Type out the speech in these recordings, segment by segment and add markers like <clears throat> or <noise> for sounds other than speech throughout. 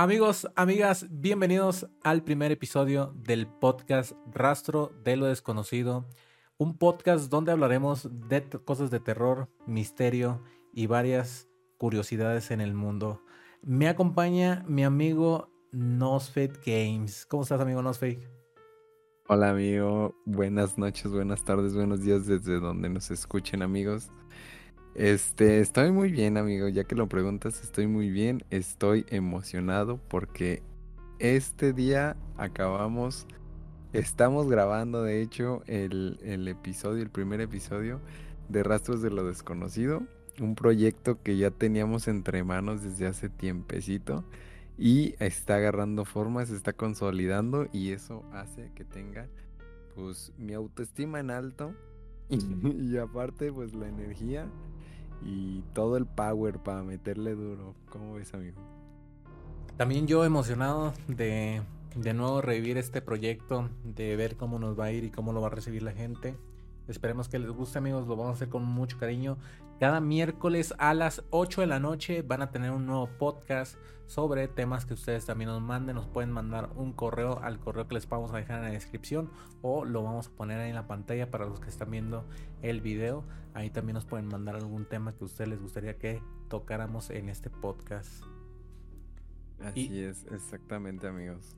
Amigos, amigas, bienvenidos al primer episodio del podcast Rastro de lo Desconocido, un podcast donde hablaremos de cosas de terror, misterio y varias curiosidades en el mundo. Me acompaña mi amigo Nosfate Games. ¿Cómo estás, amigo Nosfate? Hola, amigo. Buenas noches, buenas tardes, buenos días desde donde nos escuchen, amigos. Este, estoy muy bien, amigo. Ya que lo preguntas, estoy muy bien. Estoy emocionado porque este día acabamos, estamos grabando, de hecho, el, el episodio, el primer episodio de Rastros de lo Desconocido. Un proyecto que ya teníamos entre manos desde hace tiempecito y está agarrando forma, se está consolidando y eso hace que tenga pues mi autoestima en alto y aparte pues la energía y todo el power para meterle duro. ¿Cómo ves, amigo? También yo emocionado de de nuevo revivir este proyecto, de ver cómo nos va a ir y cómo lo va a recibir la gente. Esperemos que les guste amigos, lo vamos a hacer con mucho cariño. Cada miércoles a las 8 de la noche van a tener un nuevo podcast sobre temas que ustedes también nos manden. Nos pueden mandar un correo al correo que les vamos a dejar en la descripción o lo vamos a poner ahí en la pantalla para los que están viendo el video. Ahí también nos pueden mandar algún tema que a ustedes les gustaría que tocáramos en este podcast. Así es, exactamente amigos.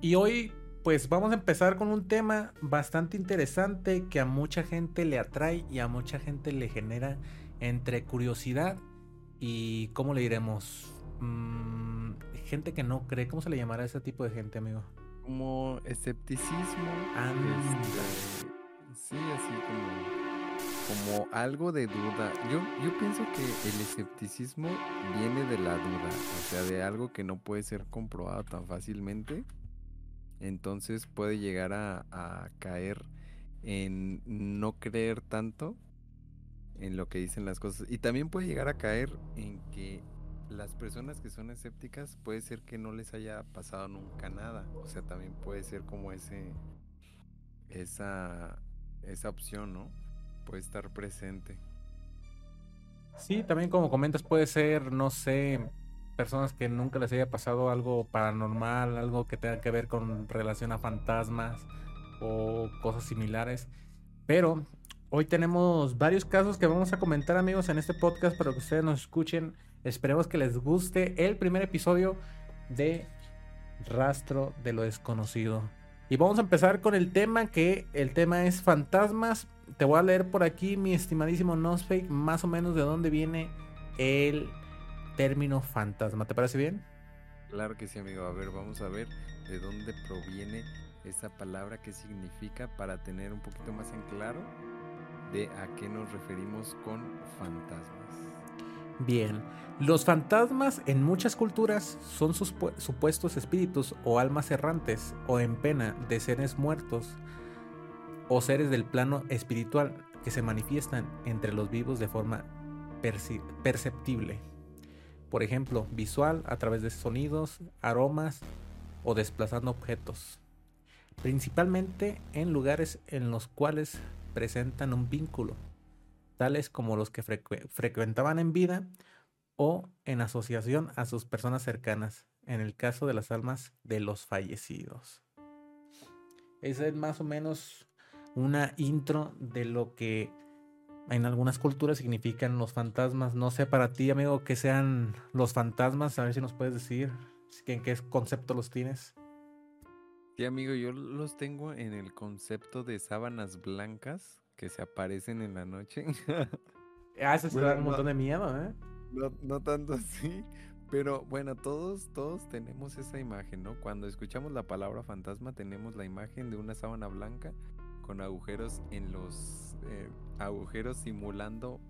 Y hoy pues vamos a empezar con un tema bastante interesante que a mucha gente le atrae y a mucha gente le genera entre curiosidad y, ¿cómo le diremos? Mm, gente que no cree, ¿cómo se le llamará a ese tipo de gente, amigo? Como escepticismo. Ah, este, sí, así como, como algo de duda. Yo, yo pienso que el escepticismo viene de la duda, o sea, de algo que no puede ser comprobado tan fácilmente entonces puede llegar a, caer en no creer tanto en lo que dicen las cosas. Y también puede llegar a caer en que las personas que son escépticas puede ser que no les haya pasado nunca nada. O sea, también puede ser como ese esa esa opción, ¿no? Puede estar presente. Sí, también como comentas puede ser, no sé, personas que nunca les haya pasado algo paranormal, algo que tenga que ver con relación a fantasmas o cosas similares. Pero hoy tenemos varios casos que vamos a comentar amigos en este podcast para que ustedes nos escuchen. Esperemos que les guste el primer episodio de Rastro de lo desconocido. Y vamos a empezar con el tema que el tema es fantasmas. Te voy a leer por aquí mi estimadísimo Nosfake más o menos de dónde viene el término fantasma. ¿Te parece bien? Claro que sí, amigo. A ver, vamos a ver de dónde proviene esa palabra, qué significa para tener un poquito más en claro de a qué nos referimos con fantasmas. Bien, los fantasmas en muchas culturas son sus supuestos espíritus o almas errantes o en pena de seres muertos o seres del plano espiritual que se manifiestan entre los vivos de forma perceptible. Por ejemplo, visual a través de sonidos, aromas o desplazando objetos, principalmente en lugares en los cuales presentan un vínculo, tales como los que frecuentaban en vida o en asociación a sus personas cercanas, en el caso de las almas de los fallecidos. Esa es más o menos una intro de lo que en algunas culturas significan los fantasmas. No sé para ti, amigo, qué sean los fantasmas. A ver si nos puedes decir en qué concepto los tienes. Sí, amigo, yo los tengo en el concepto de sábanas blancas que se aparecen en la noche. <laughs> ah, eso se da un montón de miedo, ¿eh? No, no tanto <laughs> así, pero bueno, todos, todos tenemos esa imagen, ¿no? Cuando escuchamos la palabra fantasma tenemos la imagen de una sábana blanca con agujeros en los eh, agujeros simulando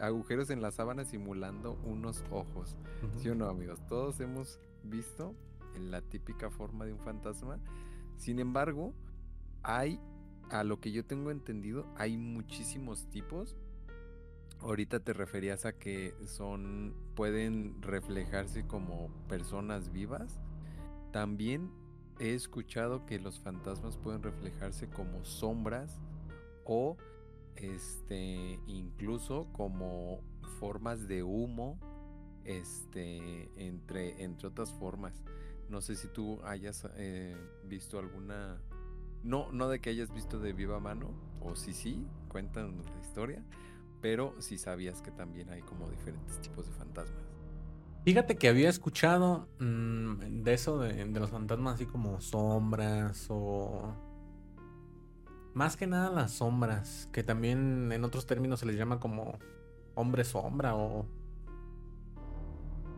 agujeros en la sábana simulando unos ojos. ¿Sí o no, amigos? Todos hemos visto en la típica forma de un fantasma. Sin embargo, hay, a lo que yo tengo entendido, hay muchísimos tipos. Ahorita te referías a que son, pueden reflejarse como personas vivas. También he escuchado que los fantasmas pueden reflejarse como sombras o este incluso como formas de humo este, entre, entre otras formas. No sé si tú hayas eh, visto alguna, no, no de que hayas visto de viva mano, o si sí, cuéntanos la historia, pero si sabías que también hay como diferentes tipos de fantasmas. Fíjate que había escuchado mm, de eso de, de, los fantasmas así como sombras o... Más que nada las sombras, que también en otros términos se les llama como hombre sombra o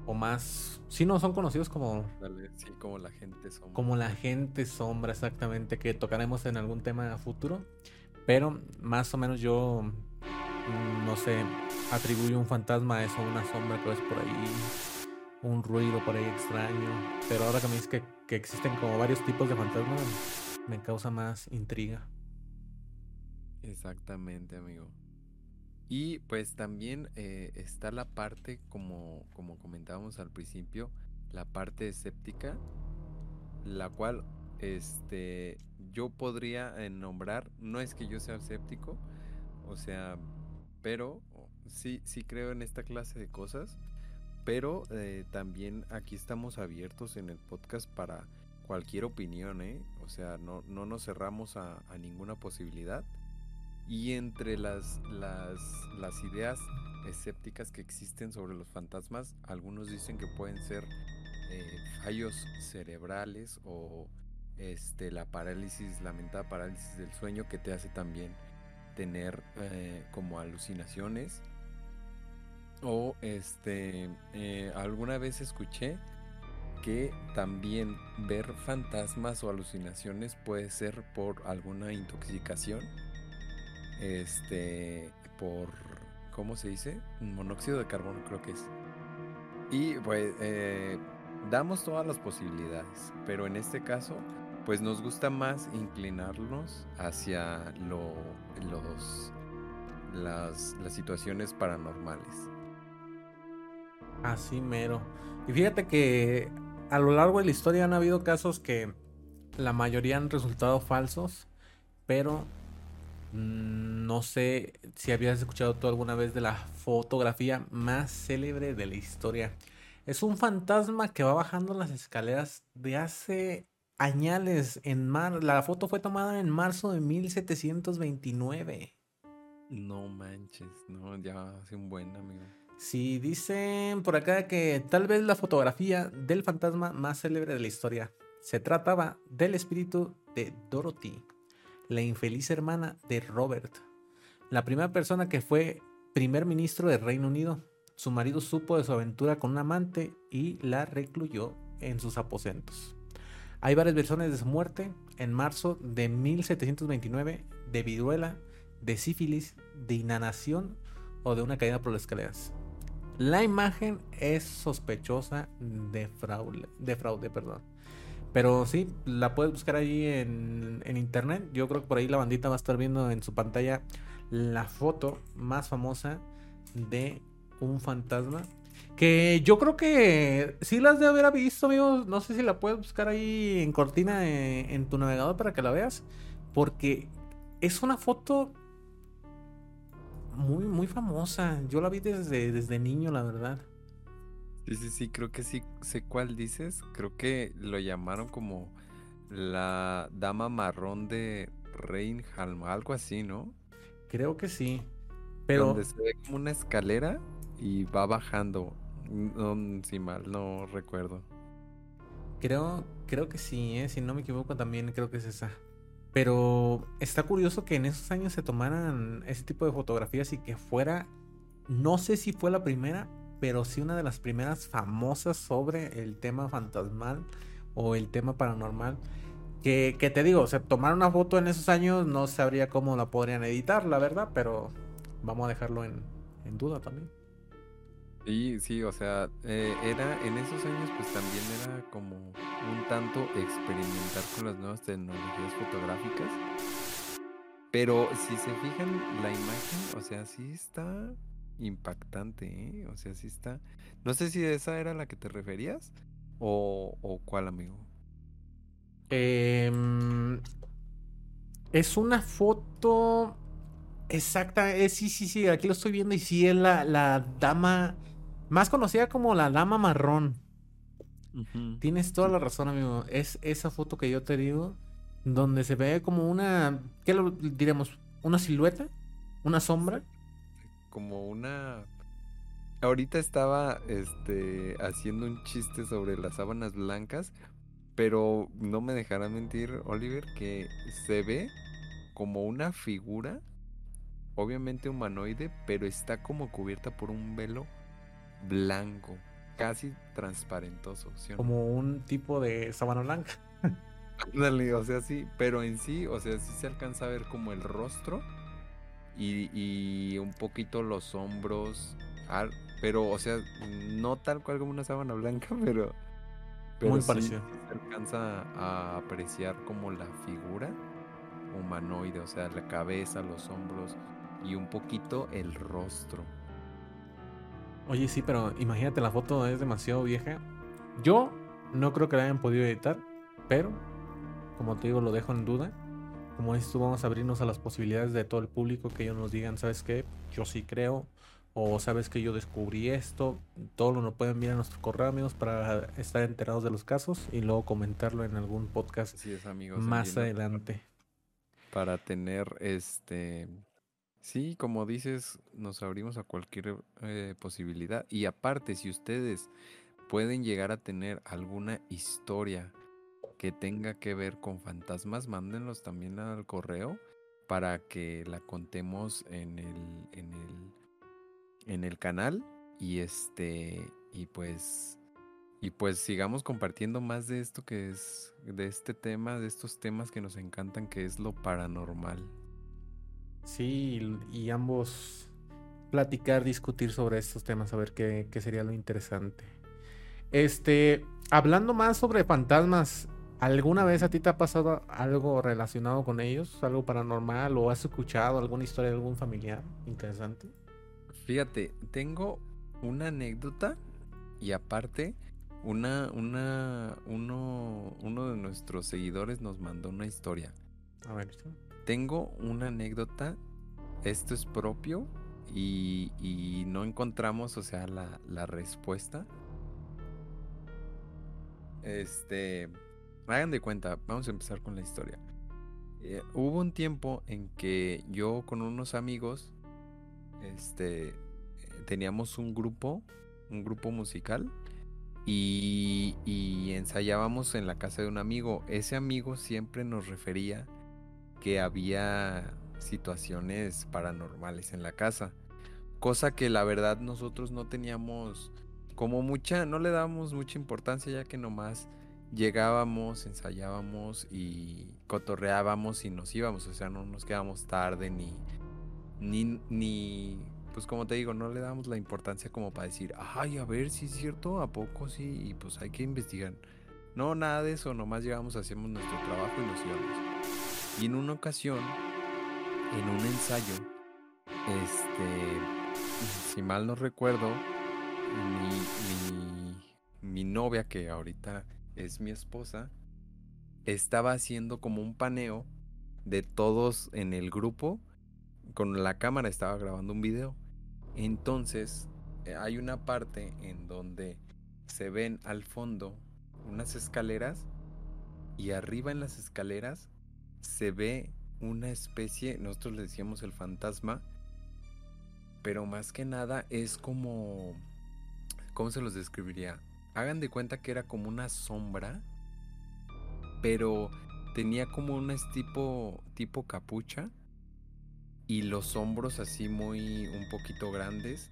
o más. Sí, no, son conocidos como. sí, como la gente sombra. Como la gente sombra, exactamente, que tocaremos en algún tema futuro. Pero más o menos yo. Mm, no sé, atribuyo un fantasma a eso, una sombra que ves por ahí, un ruido por ahí extraño. Pero ahora que me dices que, que existen como varios tipos de fantasmas, me causa más intriga. Exactamente, amigo. Y pues también eh, está la parte, como, como comentábamos al principio, la parte escéptica, la cual este, yo podría eh, nombrar, no es que yo sea escéptico, o sea, pero sí, sí creo en esta clase de cosas, pero eh, también aquí estamos abiertos en el podcast para cualquier opinión, ¿eh? O sea, no, no nos cerramos a, a ninguna posibilidad. Y entre las, las, ideas escépticas que existen sobre los fantasmas, algunos dicen que pueden ser eh, fallos cerebrales o este, la parálisis, lamentada parálisis del sueño que te hace también tener eh, como alucinaciones. O este, eh, alguna vez escuché que también ver fantasmas o alucinaciones puede ser por alguna intoxicación este, por, ¿cómo se dice? Monóxido de carbono creo que es. Y pues eh, damos todas las posibilidades, pero en este caso, pues nos gusta más inclinarnos hacia lo, los, las, las situaciones paranormales. Así mero. Y fíjate que a lo largo de la historia han habido casos que la mayoría han resultado falsos, pero no sé si habías escuchado tú alguna vez de la fotografía más célebre de la historia. Es un fantasma que va bajando las escaleras de hace añales. En mar la foto fue tomada en marzo de 1729. No manches, no, ya hace un buen amigo. Sí, dicen por acá que tal vez la fotografía del fantasma más célebre de la historia se trataba del espíritu de Dorothy la infeliz hermana de Robert, la primera persona que fue primer ministro del Reino Unido. Su marido supo de su aventura con un amante y la recluyó en sus aposentos. Hay varias versiones de su muerte. En marzo de 1729, de viruela, de sífilis, de inanación o de una caída por las escaleras. La imagen es sospechosa de fraude, de fraude perdón. Pero sí, la puedes buscar ahí en, internet. Yo creo que por ahí la bandita va a estar viendo en su pantalla la foto más famosa de un fantasma. Que yo creo que sí las de haber visto, amigos. No sé si la puedes buscar ahí en cortina eh, en, tu navegador para que la veas. Porque es una foto muy, muy famosa. Yo la vi desde, desde niño, la verdad. Sí, sí, sí, creo que sí sé cuál dices. Creo que lo llamaron como la dama marrón de Reinhalm, algo así, ¿no? Creo que sí. Pero. Donde se ve como una escalera y va bajando. No, si mal no recuerdo. Creo, creo que sí, ¿eh? si no me equivoco también creo que es esa. Pero está curioso que en esos años se tomaran ese tipo de fotografías y que fuera, no sé si fue la primera, pero sí una de las primeras famosas sobre el tema fantasmal o el tema paranormal. Que, te digo, o sea, tomar una foto en esos años no sabría cómo la podrían editar, la verdad, pero vamos a dejarlo en, duda también. Sí, sí, o sea, eh, era en esos años pues también era como un tanto experimentar con las nuevas tecnologías fotográficas. Pero si se fijan la imagen, o sea, sí está impactante, ¿eh? O sea, sí está. No sé si esa era la que te referías o, o cuál, amigo. Em, es una foto exacta. Eh, sí, sí, sí, aquí lo estoy viendo y sí es la, la dama Más conocida como la dama marrón. Tienes toda la razón, amigo. Es esa foto que yo te digo, donde se ve como una, ¿qué lo diremos? ¿Una silueta? ¿Una sombra? Como una. Ahorita estaba este haciendo un chiste sobre las sábanas blancas, pero no me dejará mentir, Oliver, que se ve como una figura, obviamente humanoide, pero está como cubierta por un velo blanco, casi transparentoso, ¿sí o no? Como un tipo de sábana blanca. <laughs> Ándale, o sea, sí, pero en sí, o sea, sí se alcanza a ver como el rostro y, y un poquito los hombros, pero, o sea, no tal cual como una sábana blanca, <laughs> pero, pero Muy sí parecido. se alcanza a apreciar como la figura humanoide, o sea, la cabeza, los hombros y un poquito el rostro. Oye, sí, pero imagínate, la foto es demasiado vieja. Yo no creo que la hayan podido editar, pero como te digo, lo dejo en duda. Como dices tú, vamos a abrirnos a las posibilidades de todo el público que ellos nos digan, ¿sabes qué? Yo sí creo. O sabes que yo descubrí esto. Todo lo pueden enviar a nuestro correo, amigos, para estar enterados de los casos y luego comentarlo en algún podcast Así es, amigos. más adelante. para tener este sí como dices nos abrimos a cualquier eh, posibilidad y aparte si ustedes pueden llegar a tener alguna historia que tenga que ver con fantasmas mándenlos también al correo para que la contemos en el en el en el canal y este y pues y pues sigamos compartiendo más de esto que es, de este tema, de estos temas que nos encantan, que es lo paranormal. Sí, y, ambos platicar, discutir sobre estos temas, a ver qué, qué sería lo interesante. Este, hablando más sobre fantasmas, ¿alguna vez a ti te ha pasado algo relacionado con ellos? ¿Algo paranormal? ¿O has escuchado alguna historia de algún familiar interesante? Fíjate, tengo una anécdota y aparte, una, una, uno, uno de nuestros seguidores nos mandó una historia. A ver, ¿sí? Tengo una anécdota, esto es propio y, y no encontramos, o sea, la, la respuesta. Este, hagan de cuenta, vamos a empezar con la historia. Eh, hubo un tiempo en que yo con unos amigos, este, eh, teníamos un grupo, un grupo musical y, y ensayábamos en la casa de un amigo. Ese amigo siempre nos refería que había situaciones paranormales en la casa. Cosa que la verdad nosotros no teníamos como mucha, no le dábamos mucha importancia ya que nomás llegábamos, ensayábamos y cotorreábamos y nos íbamos. O sea, no nos quedábamos tarde ni, ni, ni, pues como te digo, no le damos la importancia como para decir, ay, a ver si es cierto, a poco sí, y pues hay que investigar. No, nada de eso, nomás llegamos, hacíamos nuestro trabajo y nos íbamos. Y en una ocasión, en un ensayo, este, si mal no recuerdo, mi, mi, mi novia, que ahorita es mi esposa, estaba haciendo como un paneo de todos en el grupo. Con la cámara estaba grabando un video. Entonces, eh, hay una parte en donde se ven al fondo unas escaleras y arriba en las escaleras se ve una especie, nosotros le decíamos el fantasma, pero más que nada es como, ¿cómo se los describiría? Hagan de cuenta que era como una sombra, pero tenía como un tipo, tipo capucha y los hombros así muy, un poquito grandes,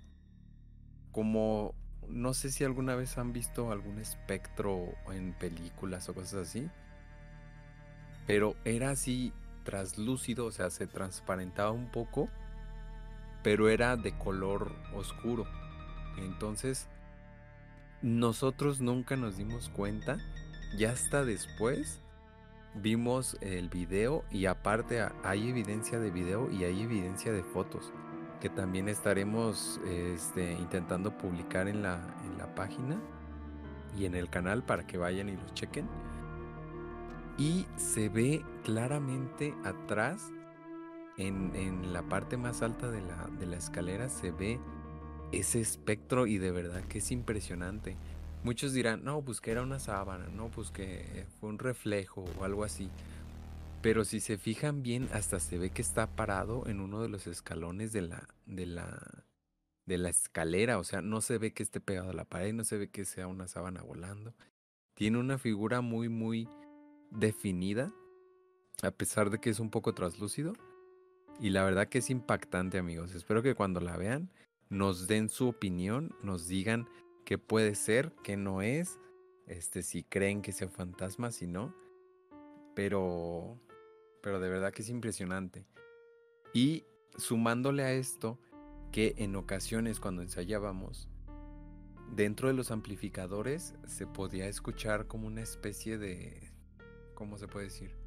como, no sé si alguna vez han visto algún espectro en películas o cosas así, pero era así traslúcido, o sea, se transparentaba un poco, pero era de color oscuro. Entonces, nosotros nunca nos dimos cuenta, ya hasta después vimos el video y aparte hay evidencia de video y hay evidencia de fotos que también estaremos este, intentando publicar en la, página y en el canal para que vayan y los chequen. Y se ve claramente atrás, en, en la parte más alta de la, de la escalera, se ve ese espectro y de verdad que es impresionante. Muchos dirán, no, pues que era una sábana, no, pues que fue un reflejo o algo así. Pero si se fijan bien, hasta se ve que está parado en uno de los escalones de la, de la, de la escalera. O sea, no se ve que esté pegado a la pared, no se ve que sea una sábana volando. Tiene una figura muy, muy definida, a pesar de que es un poco traslúcido. Y la verdad que es impactante, amigos. Espero que cuando la vean nos den su opinión, nos digan qué puede ser, qué no es, este, si creen que sea fantasma, si no. Pero, pero de verdad que es impresionante. Y sumándole a esto, que en ocasiones cuando ensayábamos, dentro de los amplificadores se podía escuchar como una especie de, ¿cómo se puede decir?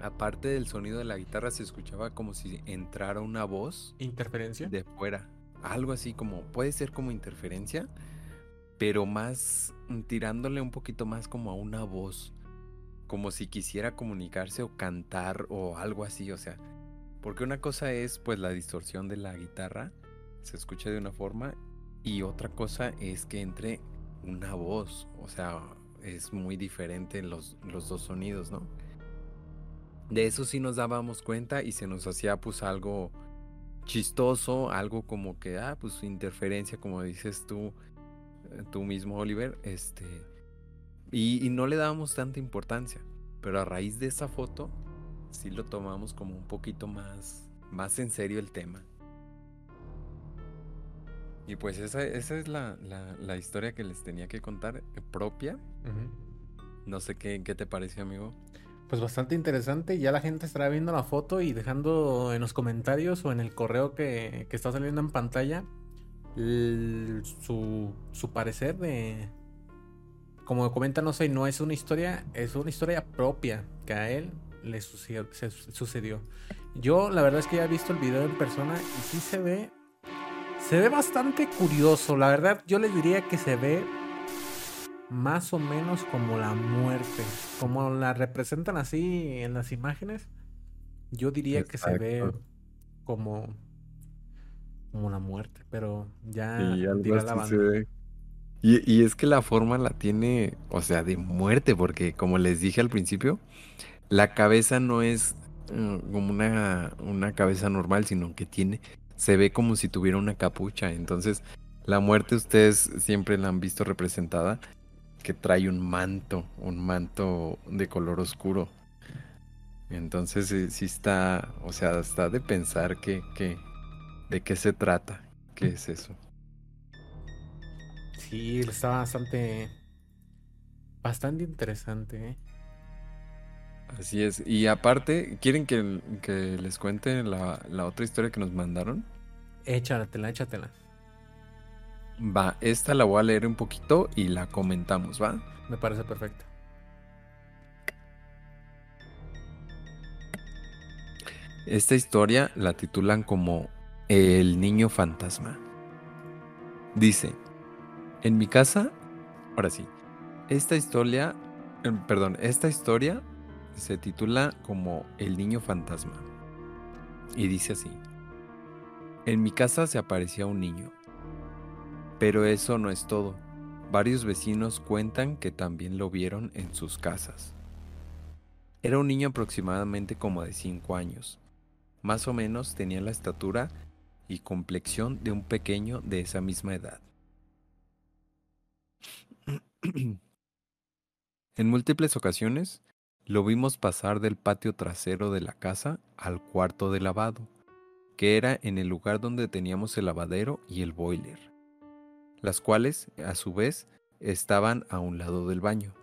Aparte del sonido de la guitarra, se escuchaba como si entrara una voz. ¿Interferencia? De fuera. Algo así como, puede ser como interferencia, pero más mm, tirándole un poquito más como a una voz. Como si quisiera comunicarse o cantar o algo así, o sea. Porque una cosa es pues la distorsión de la guitarra, se escucha de una forma, y otra cosa es que entre una voz, o sea, es muy diferente los, los dos sonidos, ¿no? De eso sí nos dábamos cuenta y se nos hacía pues algo chistoso, algo como que, ah, pues interferencia, como dices tú, eh, tú mismo, Oliver, este, y, y, no le dábamos tanta importancia, pero a raíz de esa foto, sí lo tomamos como un poquito más, más en serio el tema. Y pues esa, esa es la, la, la, historia que les tenía que contar eh, propia. No sé qué, qué te parece, amigo. Pues bastante interesante. Ya la gente estará viendo la foto y dejando en los comentarios o en el correo que, está saliendo en pantalla su, su parecer de... Como comenta, no sé, no es una historia, es una historia propia que a él le sucedió, sucedió. Yo la verdad es que ya he visto el video en persona y sí se ve... Se ve bastante curioso. La verdad yo les diría que se ve más o menos como la muerte. Como la representan así en las imágenes, yo diría que se ve como, como la muerte, pero ya y, y, es que la forma la tiene, o sea, de muerte, porque como les dije al principio, la cabeza no es eh, como una, una cabeza normal, sino que tiene, se ve como si tuviera una capucha. Entonces, la muerte ustedes siempre la han visto representada que trae un manto, un manto de color oscuro. Entonces sí, está, o sea, está de pensar que, que, de qué se trata, qué es eso. Sí, está bastante, bastante interesante. ¿eh? Así es. Y aparte, ¿quieren que, que les cuente la, la, otra historia que nos mandaron? Échatela, échatela. Va, esta la voy a leer un poquito y la comentamos, ¿va? Me parece perfecto. Esta historia la titulan como El niño fantasma. Dice, en mi casa, ahora sí, esta historia, em, perdón, esta historia se titula como El niño fantasma. Y dice así, en mi casa se aparecía un niño pero eso no es todo. Varios vecinos cuentan que también lo vieron en sus casas. Era un niño aproximadamente como de 5 años. Más o menos tenía la estatura y complexión de un pequeño de esa misma edad. en múltiples ocasiones lo vimos pasar del patio trasero de la casa al cuarto de lavado, que era en el lugar donde teníamos el lavadero y el boiler las cuales, a su vez, estaban a un lado del baño.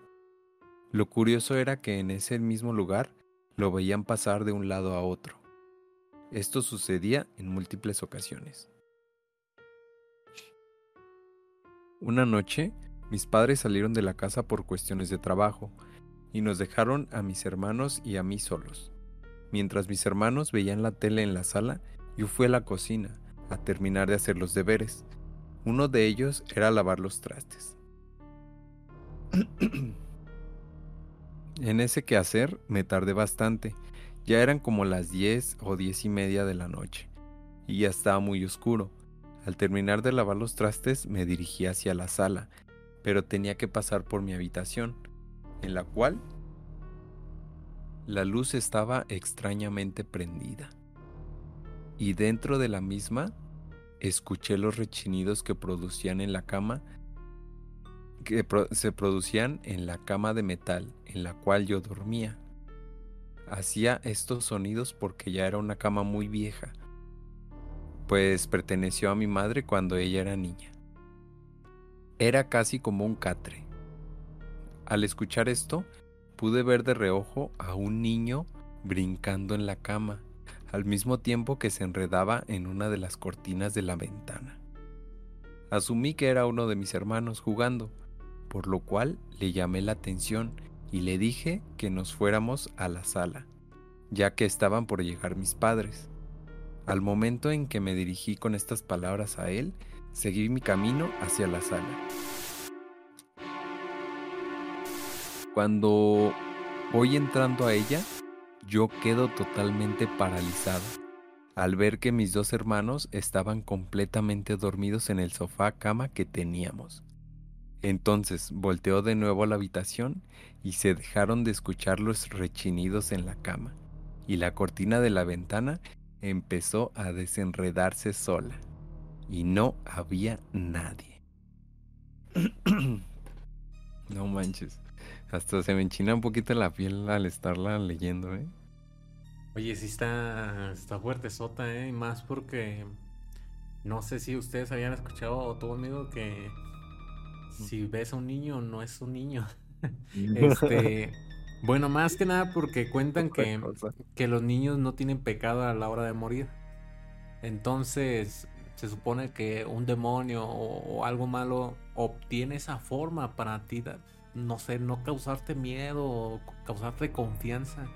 Lo curioso era que en ese mismo lugar lo veían pasar de un lado a otro. Esto sucedía en múltiples ocasiones. Una noche, mis padres salieron de la casa por cuestiones de trabajo y nos dejaron a mis hermanos y a mí solos. Mientras mis hermanos veían la tele en la sala, yo fui a la cocina a terminar de hacer los deberes uno de ellos era lavar los trastes. en ese quehacer me tardé bastante. Ya eran como las diez o diez y media de la noche, y ya estaba muy oscuro, Al terminar de lavar los trastes me dirigí hacia la sala, pero tenía que pasar por mi habitación, en la cual la luz estaba extrañamente prendida. Y dentro de la misma escuché los rechinidos que producían en la cama que se producían en la cama de metal en la cual yo dormía. Hacía estos sonidos porque ya era una cama muy vieja, pues perteneció a mi madre cuando ella era niña. Era casi como un catre. Al escuchar esto, pude ver de reojo a un niño brincando en la cama, al mismo tiempo que se enredaba en una de las cortinas de la ventana. Asumí que era uno de mis hermanos jugando, por lo cual le llamé la atención y le dije que nos fuéramos a la sala, ya que estaban por llegar mis padres. Al momento en que me dirigí con estas palabras a él, seguí mi camino hacia la sala. Cuando voy entrando a ella, yo quedo totalmente paralizado al ver que mis dos hermanos estaban completamente dormidos en el sofá cama que teníamos. Entonces volteó de nuevo a la habitación y se dejaron de escuchar los rechinidos en la cama, y la cortina de la ventana empezó a desenredarse sola, y no había nadie. <clears throat> no manches, hasta se me enchina un poquito la piel al estarla leyendo, ¿eh? Oye, sí está, está fuerte sota, ¿eh? Más porque no sé si ustedes habían escuchado o todo amigo que si ves a un niño, no es un niño. <laughs> este, bueno, más que nada porque cuentan que, que los niños no tienen pecado a la hora de morir. Entonces, se supone que un demonio o, algo malo obtiene esa forma para ti, no sé, no causarte miedo o causarte confianza.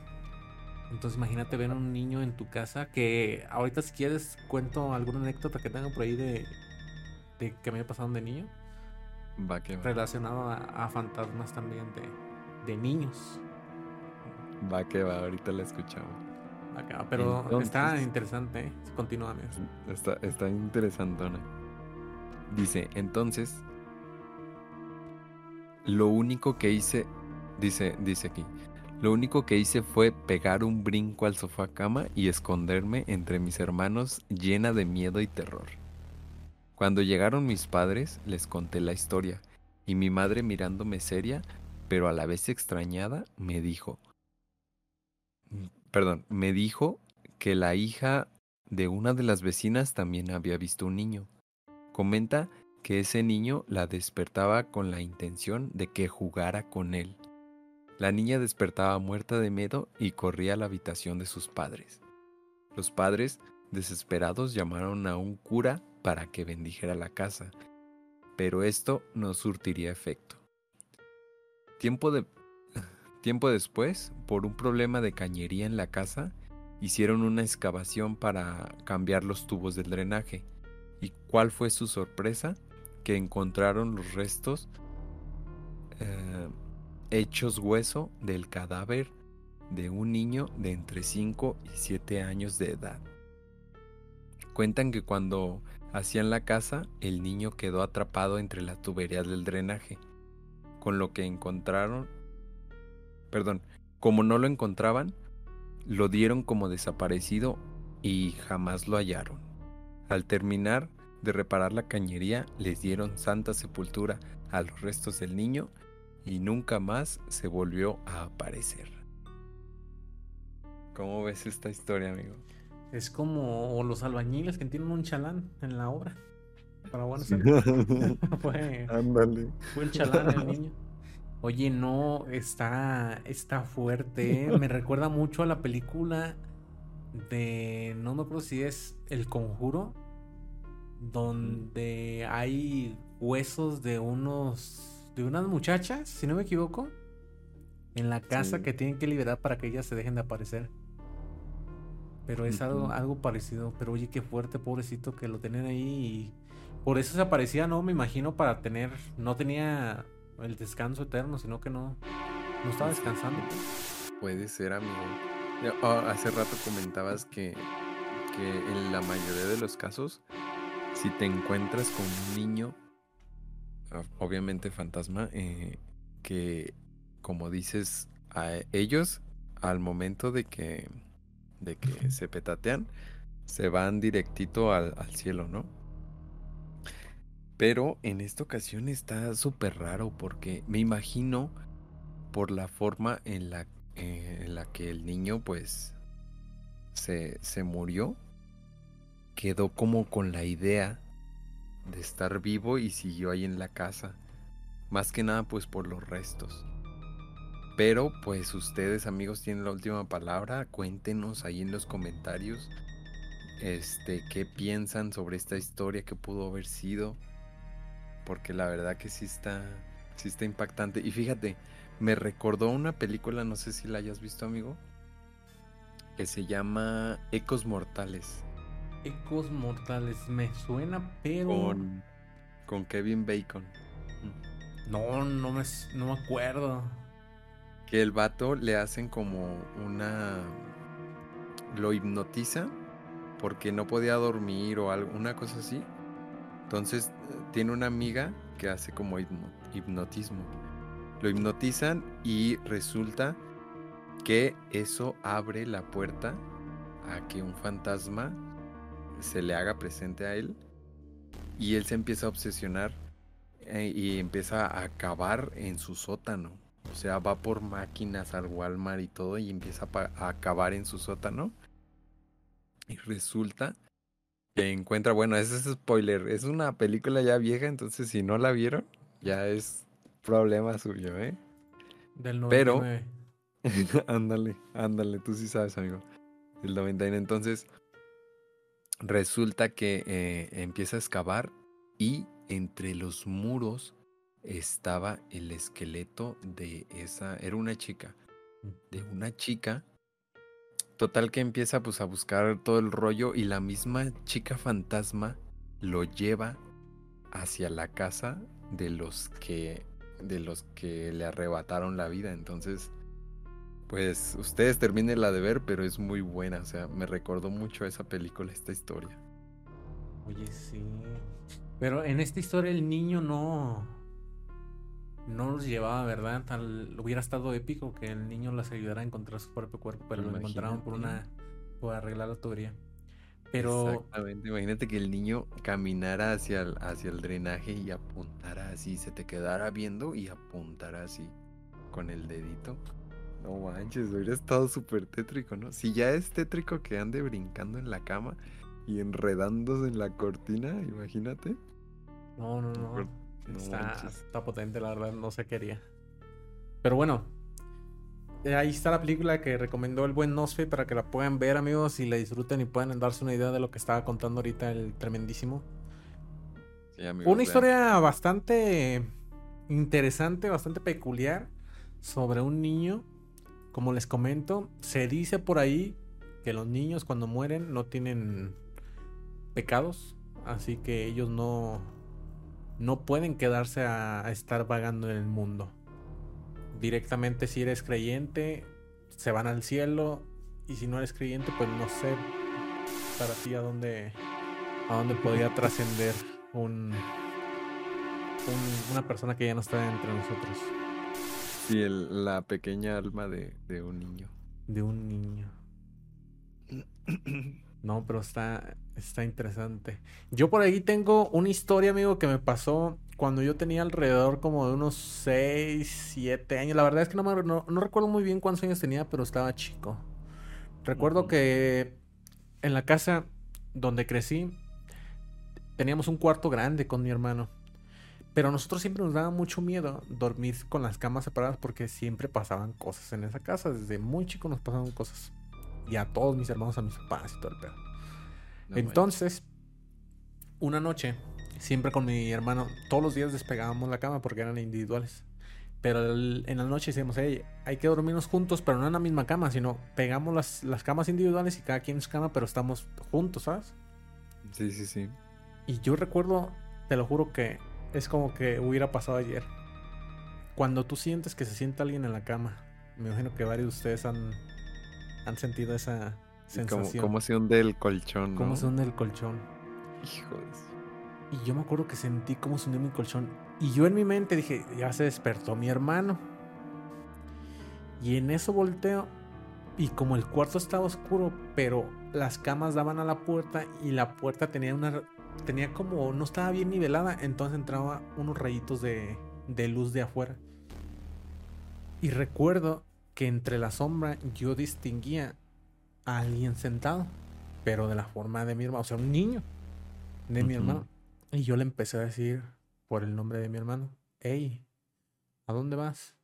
Entonces imagínate ver a un niño en tu casa que ahorita si quieres cuento alguna anécdota que tengo por ahí de, de que me pasado de niño. Relacionado a, fantasmas también de, niños. Va que va, ahorita la escuchamos. pero está interesante, ¿eh? continúa. Está, está interesantona. Dice, entonces, lo único que hice, dice, dice aquí, lo único que hice fue pegar un brinco al sofá cama y esconderme entre mis hermanos llena de miedo y terror. Cuando llegaron mis padres, les conté la historia, y mi madre mirándome seria, pero a la vez extrañada, me dijo, perdón, me dijo que la hija de una de las vecinas también había visto un niño. Comenta que ese niño la despertaba con la intención de que jugara con él. La niña despertaba muerta de miedo y corría a la habitación de sus padres. Los padres, desesperados, llamaron a un cura para que bendijera la casa, pero esto no surtiría efecto. Tiempo, de, <laughs> tiempo después, por un problema de cañería en la casa, hicieron una excavación para cambiar los tubos del drenaje. ¿Y cuál fue su sorpresa? Encontraron los restos eh, hechos hueso del cadáver de un niño de entre 5 y 7 años de edad. Cuentan que cuando Hacían la casa, el niño quedó atrapado entre las tuberías del drenaje, con lo que encontraron, perdón, como no lo encontraban, lo dieron como desaparecido y jamás lo hallaron. Al terminar de reparar la cañería, les dieron santa sepultura a los restos del niño y nunca más se volvió a aparecer. ¿Cómo ves esta historia, amigo? Es como los albañiles que tienen un chalán en la obra. Para bueno, <laughs> <laughs> fue, Ándale. fue un chalán el niño. Oye, no, está, está fuerte. ¿eh? Me <laughs> recuerda mucho a la película de. No me acuerdo si es El Conjuro. Donde hay huesos de unos. de unas muchachas, si no me equivoco. En la casa que tienen que liberar para que ellas se dejen de aparecer. Pero es algo, algo parecido. Pero oye, qué fuerte, pobrecito, que lo tenían ahí. Y por eso se aparecía, ¿no? Me imagino para tener. No tenía el descanso eterno, sino que no, no estaba descansando. Puede ser, amigo. Ah, hace rato comentabas que, que en la mayoría de los casos si te encuentras con un niño, obviamente fantasma, eh, que como dices, a ellos al momento de que, de que se petatean, se van directito al, al cielo, ¿no? Pero en esta ocasión está súper raro porque me imagino por la forma en la, eh, en la que el niño pues se, se murió, quedó como con la idea de estar vivo y siguió ahí en la casa. Más que nada pues por los restos. Pero pues ustedes amigos tienen la última palabra. Cuéntenos ahí en los comentarios este qué piensan sobre esta historia que pudo haber sido. Porque la verdad que sí está sí está impactante y fíjate, me recordó una película, no sé si la hayas visto, amigo, que se llama Ecos Mortales. Ecos Mortales, me suena, pero con con Kevin Bacon. No, no me, no me acuerdo que el vato le hacen como una... lo hipnotiza porque no podía dormir o algo, una cosa así. Entonces tiene una amiga que hace como hipnotismo. Lo hipnotizan y resulta que eso abre la puerta a que un fantasma se le haga presente a él y él se empieza a obsesionar eh, y empieza a acabar en su sótano. O sea, va por máquinas al Walmart y todo y empieza a, acabar en su sótano. Y resulta que encuentra, bueno, ese es spoiler, es una película ya vieja, entonces si no la vieron, ya es problema suyo, ¿eh? Del 99. Pero, <laughs> ándale, ándale, tú sí sabes, amigo. El 99, entonces resulta que eh, empieza a excavar y entre los muros estaba el esqueleto de esa, era una chica, de una chica. Total que empieza pues a buscar todo el rollo y la misma chica fantasma lo lleva hacia la casa de los que de los que le arrebataron la vida. Entonces, pues ustedes terminen la de ver, pero es muy buena, o sea, me recordó mucho a esa película esta historia. Oye, sí. Pero en esta historia el niño no no los llevaba, ¿verdad? Tal, hubiera estado épico que el niño las ayudara a encontrar su propio cuerpo, pero lo encontraron por una por arreglar la tubería. Pero Exactamente, imagínate que el niño caminara hacia el, hacia el drenaje y apuntara así, se te quedara viendo y apuntara así con el dedito. No manches, hubiera estado súper tétrico, ¿no? Si ya es tétrico que ande brincando en la cama y enredándose en la cortina, imagínate. No, no, no está, potente, la verdad, no se quería. Pero bueno, eh, ahí está la película que recomendó el buen Nosfe para que la puedan ver, amigos, y la disfruten y puedan darse una idea de lo que estaba contando ahorita el tremendísimo. una historia bastante interesante, bastante peculiar sobre un niño. Como les comento, se dice por ahí que los niños cuando mueren no tienen pecados, así que ellos no, no pueden quedarse a, estar vagando en el mundo. Directamente si eres creyente, se van al cielo. Y si no eres creyente, pues no sé para ti a dónde, a dónde podría trascender un, una persona que ya no está entre nosotros. Sí, la pequeña alma de, de un niño. De un niño. <clears throat> No, pero está, está interesante. Yo por ahí tengo una historia, amigo, que me pasó cuando yo tenía alrededor como de unos 6, 7 años. La verdad es que no, me, no, recuerdo muy bien cuántos años tenía, pero estaba chico. Recuerdo que en la casa donde crecí teníamos un cuarto grande con mi hermano. Pero a nosotros siempre nos daba mucho miedo dormir con las camas separadas porque siempre pasaban cosas en esa casa. Desde muy chico nos pasaban cosas y a todos mis hermanos, a mis papás y todo el pedo. Entonces, una noche, siempre con mi hermano, todos los días despegábamos la cama porque eran individuales. Pero en la noche decíamos, hey, hay que dormirnos juntos, pero no en la misma cama, sino pegamos las, las camas individuales y cada quien en su cama, pero estamos juntos, ¿sabes? Sí, sí, sí. Y yo recuerdo, te lo juro que es como que hubiera pasado ayer. Cuando tú sientes que se siente alguien en la cama, me imagino que varios de ustedes han, han sentido esa sensación. Como, se hunde el colchón, ¿no? Cómo se hunde el colchón. Hijos. Y yo me acuerdo que sentí como se hundió mi colchón. Y yo en mi mente dije, ya se despertó mi hermano. Y en eso volteo. Y como el cuarto estaba oscuro, pero las camas daban a la puerta y la puerta tenía una. Tenía como. No estaba bien nivelada. Entonces entraba unos rayitos de, de luz de afuera. Y recuerdo que entre la sombra yo distinguía a alguien sentado. Pero de la forma de mi hermano. O sea, un niño. De mi hermano. Y yo le empecé a decir por el nombre de mi hermano, hey, ¿a dónde vas?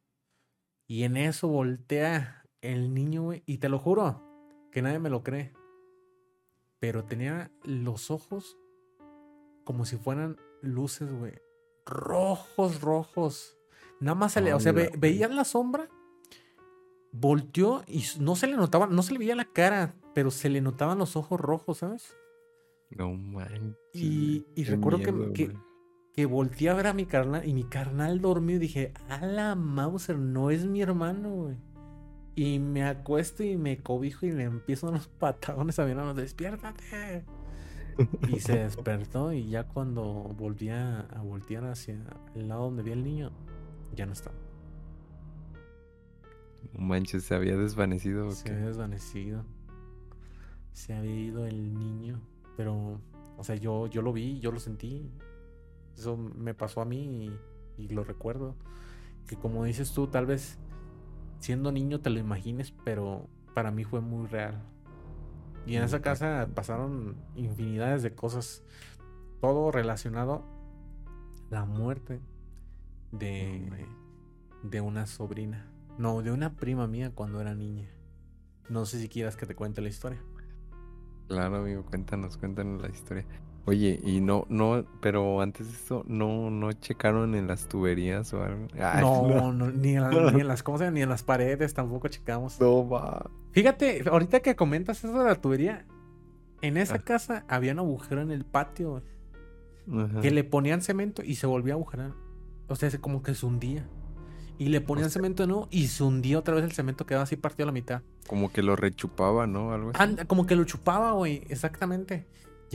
Y en eso voltea el niño, güey, y te lo juro, que nadie me lo cree. Pero tenía los ojos como si fueran luces, güey. Rojos, rojos. Nada más se le, o sea, ve- veías la sombra, volteó y no se le notaba, no se le veía la cara, pero se le notaban los ojos rojos, ¿sabes? No manches. Y, y recuerdo que, miedo, que, que volteé a ver a mi carnal y mi carnal dormido y dije, a la Mauser, no es mi hermano, güey. Y me acuesto y me cobijo y le empiezo <laughs> unos patadones a mi hermano, despiértate. Y se despertó y ya cuando volví a, voltear hacia el lado donde vi al niño, ya no estaba. Manches, se había desvanecido. ¿o Se había desvanecido. Se había ido el niño. Pero, o sea, yo, yo lo vi, yo lo sentí. Eso me pasó a mí y, y lo recuerdo. Que como dices tú, tal vez siendo niño te lo imagines, pero para mí fue muy real. Y en esa casa pasaron infinidades de cosas. Todo relacionado a la muerte de, de una sobrina. No, de una prima mía cuando era niña. No sé si quieras que te cuente la historia. Claro, amigo, cuéntanos, cuéntanos la historia. Oye, y no, no, pero antes de esto, no, no checaron en las tuberías o algo. Ay, <laughs> no, no, ni, en la- <laughs> ni en las ¿cómo se llama? ni en las paredes tampoco checamos. No va. Fíjate, ahorita que comentas eso de la tubería, en esa Ah. casa había un agujero en el patio Ajá. que le ponían cemento y se volvía a agujerar. O sea, se como que se hundía. Y le ponían sea- cemento de nuevo y se hundía otra vez el cemento, quedaba así partido a la mitad. Como que lo rechupaba, ¿no? Algo así. Anda, como que lo chupaba, güey, exactamente.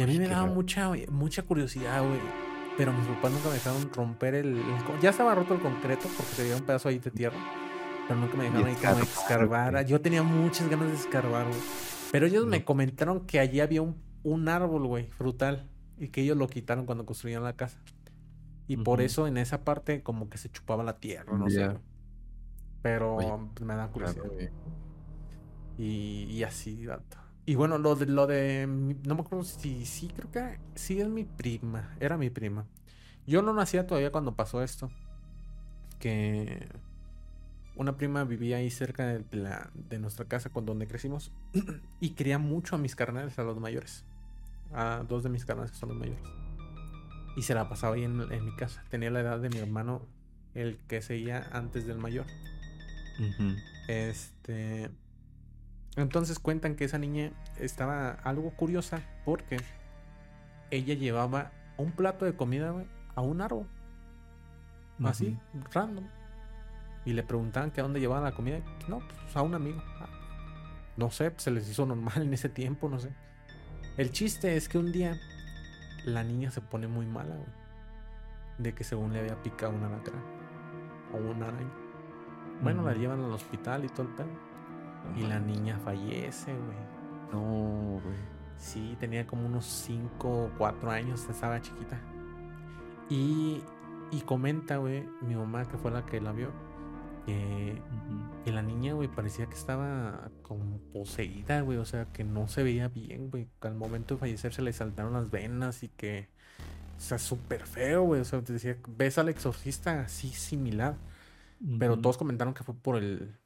Y a mí me daba raro. mucha, mucha curiosidad, güey. Pero mis papás nunca me dejaron romper el, Ya estaba roto el concreto porque se veía un pedazo ahí de tierra. Pero nunca me dejaron ahí como escarbar. Yo tenía muchas ganas de escarbar, güey. Pero ellos me comentaron que allí había un, un árbol, güey, frutal. Y que ellos lo quitaron cuando construían la casa. Y por eso en esa parte como que se chupaba la tierra, no sé. Ya. güey. Pero Oye, me da curiosidad. Claro. Y, y así, vato. Y bueno, lo de, lo de. No me acuerdo si sí, creo que sí es mi prima. Era mi prima. Yo no nacía todavía cuando pasó esto. Que una prima vivía ahí cerca de, la, de nuestra casa con donde crecimos. <clears throat> y quería mucho a mis carnales, a los mayores. A dos de mis carnales que son los mayores. Y se la pasaba ahí en, en mi casa. Tenía la edad de mi hermano, el que seguía antes del mayor. Este. Entonces cuentan que esa niña estaba algo curiosa porque ella llevaba un plato de comida a un árbol. Así, random. Y le preguntaban que a dónde llevaba la comida. No, pues a un amigo. Ah, No sé, pues, se les hizo normal en ese tiempo, no sé. El chiste es que un día la niña se pone muy mala. De que según le había picado una alacrán o una araña. Bueno, la llevan al hospital y todo el pedo. Y la niña fallece, güey. No, güey. Sí, tenía como unos 5 o 4 años, estaba chiquita. Y, y comenta, güey, mi mamá, que fue la que la vio, que, la niña, güey, parecía que estaba como poseída, güey. O sea, que no se veía bien, güey. Al momento de fallecer se le saltaron las venas y que. O sea, súper feo, güey. O sea, te decía, ves al exorcista así similar. Pero todos comentaron que fue por el.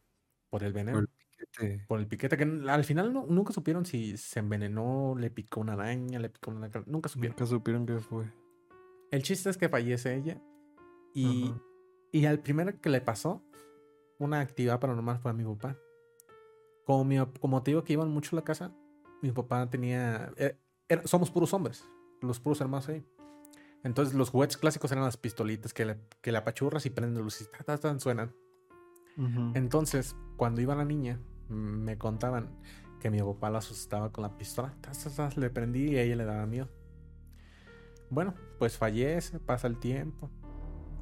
Por el veneno. Piquete. Por el piquete, que al final no- nunca supieron si se envenenó, le picó una araña, le picó una... Nunca supieron. Nunca supieron qué fue. El chiste es que fallece ella y, y al primero que le pasó una actividad paranormal fue a mi papá. Como, mi, como te digo que iban mucho a la casa, mi papá tenía... era- somos puros hombres, los puros hermanos ahí. Entonces los juguetes clásicos eran las pistolitas que le, que le apachurras y prenden luces y ta, ta, ta, suenan. Entonces, cuando iba la niña, me contaban que mi papá la asustaba con la pistola. Tas, tas, tas, le prendí y a ella le daba miedo. Bueno, pues fallece, pasa el tiempo.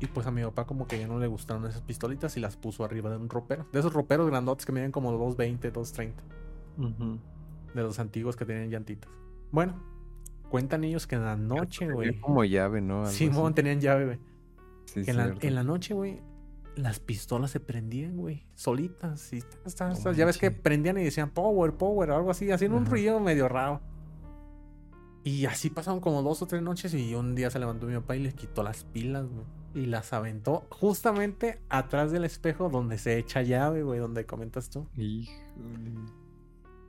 Y pues a mi papá como que ya no le gustaron esas pistolitas y las puso arriba de un ropero. De esos roperos grandotes que miden como 220, 230. De los antiguos que tenían llantitas. Bueno, cuentan ellos que en la noche, güey. Como llave, ¿no? Simón tenían llave, güey. Sí, en, la, en la noche, güey, las pistolas se prendían, güey, solitas. Y ya ves que prendían y decían power, power, algo así, haciendo un ruido medio raro. Y así pasaron como dos o tres noches y un día se levantó mi papá y les quitó las pilas, güey. Y las aventó justamente atrás del espejo donde se echa llave, güey, donde comentas tú. Híjole.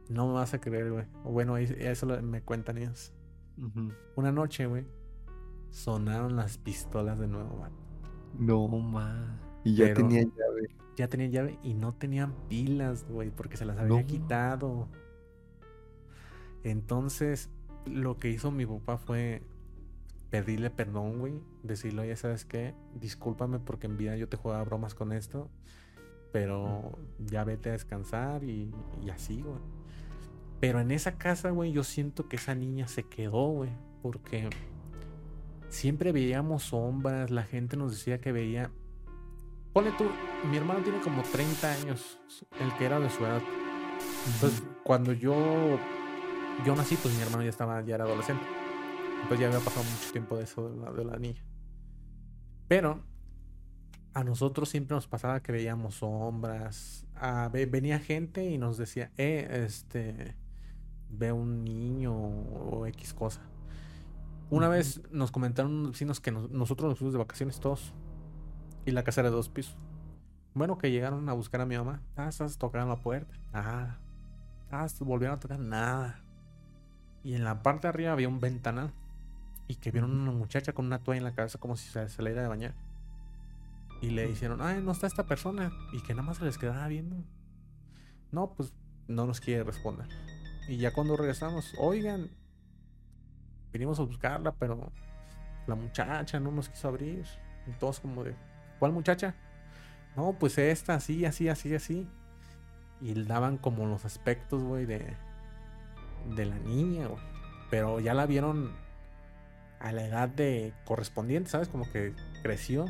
No me vas a creer, güey. Bueno, eso me cuentan ellos. Una noche, güey, sonaron las pistolas de nuevo, güey. No, ma. Y ya tenía llave. Ya tenía llave y no tenían pilas, güey, porque se las había quitado. Entonces, lo que hizo mi papá fue pedirle perdón, güey. Decirle, oye, ¿sabes qué? Discúlpame porque en vida yo te jugaba bromas con esto. Pero ya vete a descansar y, y así, güey. Pero en esa casa, güey, yo siento que esa niña se quedó, güey. Porque siempre veíamos sombras, la gente nos decía que veía Pone tú, mi hermano tiene como 30 años, el que era de su edad. Entonces, cuando yo yo nací, pues mi hermano ya estaba, ya era adolescente. Entonces ya había pasado mucho tiempo de eso de la, niña. Pero a nosotros siempre nos pasaba que veíamos sombras. venía gente y nos decía, eh, este, ve un niño o X cosa. Una vez nos comentaron unos vecinos que nosotros nos fuimos de vacaciones todos y la casa era de dos pisos. Bueno, que llegaron a buscar a mi mamá. Ah, tocando la puerta. Nada. Ah, volvieron a tocar. Nada. Y en la parte de arriba había un ventanal. Y que vieron una muchacha con una toalla en la cabeza como si se, le iba de bañar. Y le dijeron, ay, no está esta persona. Y que nada más se les quedaba viendo. No, pues no nos quiere responder. Y ya cuando regresamos, oigan, vinimos a buscarla, pero la muchacha no nos quiso abrir. Y todos como de, ¿Cuál muchacha? No, pues esta, así, así, así, así. Y daban como los aspectos, güey, de, de la niña, güey. Pero ya la vieron a la edad de correspondiente, ¿sabes? Como que creció.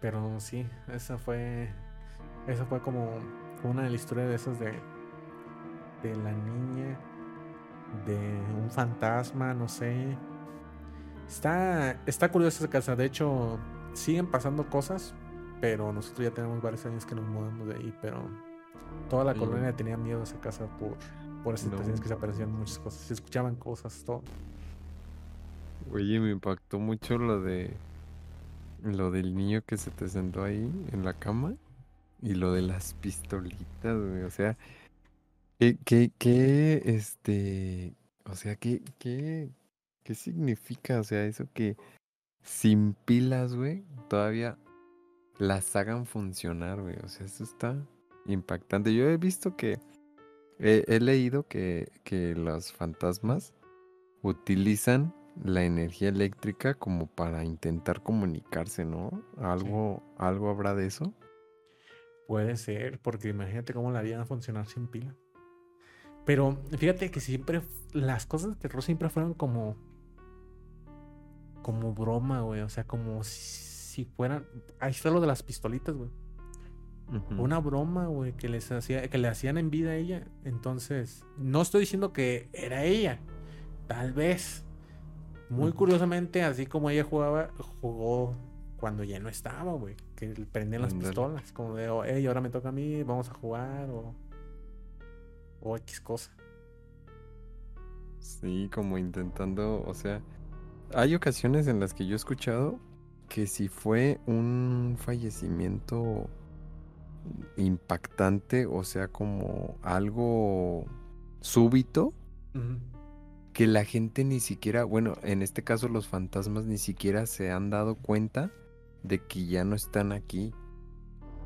Pero sí, esa fue. Esa fue como una de las historias de esas de. De la niña. De un fantasma, no sé. Está. Está curiosa esa casa. De hecho, siguen pasando cosas, pero nosotros ya tenemos varios años que nos mudamos de ahí, pero toda la colonia tenía miedo a esa casa por, por esas situaciones que se aparecían muchas cosas, se escuchaban cosas, todo. Oye, me impactó mucho lo de lo del niño que se te sentó ahí en la cama y lo de las pistolitas, güey. O sea, ¿qué, qué, qué, este, o sea, qué, qué, qué significa? O sea, eso que sin pilas, güey, todavía las hagan funcionar, güey. O sea, eso está impactante. Yo he visto que, he, leído que, que los fantasmas utilizan la energía eléctrica como para intentar comunicarse, ¿no? ¿Algo, ¿algo habrá de eso? Puede ser, porque imagínate cómo la harían funcionar sin pila. Pero fíjate que siempre las cosas de terror siempre fueron como como broma, güey. O sea, como si fueran. Ahí está lo de las pistolitas, güey. Una broma, güey, que les hacía, que le hacían en vida a ella. Entonces, no estoy diciendo que era ella. Tal vez. Muy curiosamente, así como ella jugaba, jugó cuando ya no estaba, güey. Que prendían las pistolas. Como de, hey, ahora me toca a mí, vamos a jugar. O, o X cosa. Sí, como intentando, o sea, hay ocasiones en las que yo he escuchado que si fue un fallecimiento impactante, o sea, como algo súbito, que la gente ni siquiera, bueno, en este caso los fantasmas ni siquiera se han dado cuenta de que ya no están aquí.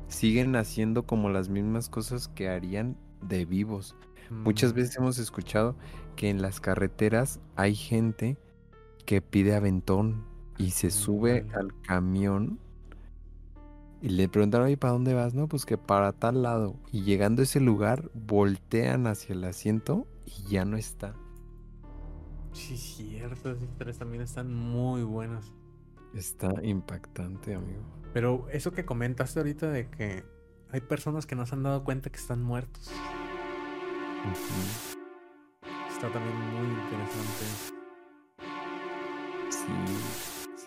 Siguen haciendo como las mismas cosas que harían de vivos. Muchas mm. veces hemos escuchado que en las carreteras hay gente que pide aventón y se sube al camión y le preguntaron, ¿y para dónde vas? No, pues que para tal lado. Y llegando a ese lugar, voltean hacia el asiento y ya no está. Sí, cierto, esas historias también están muy buenas. Está impactante, amigo. Pero eso que comentaste ahorita de que hay personas que no se han dado cuenta que están muertos. Está también muy interesante.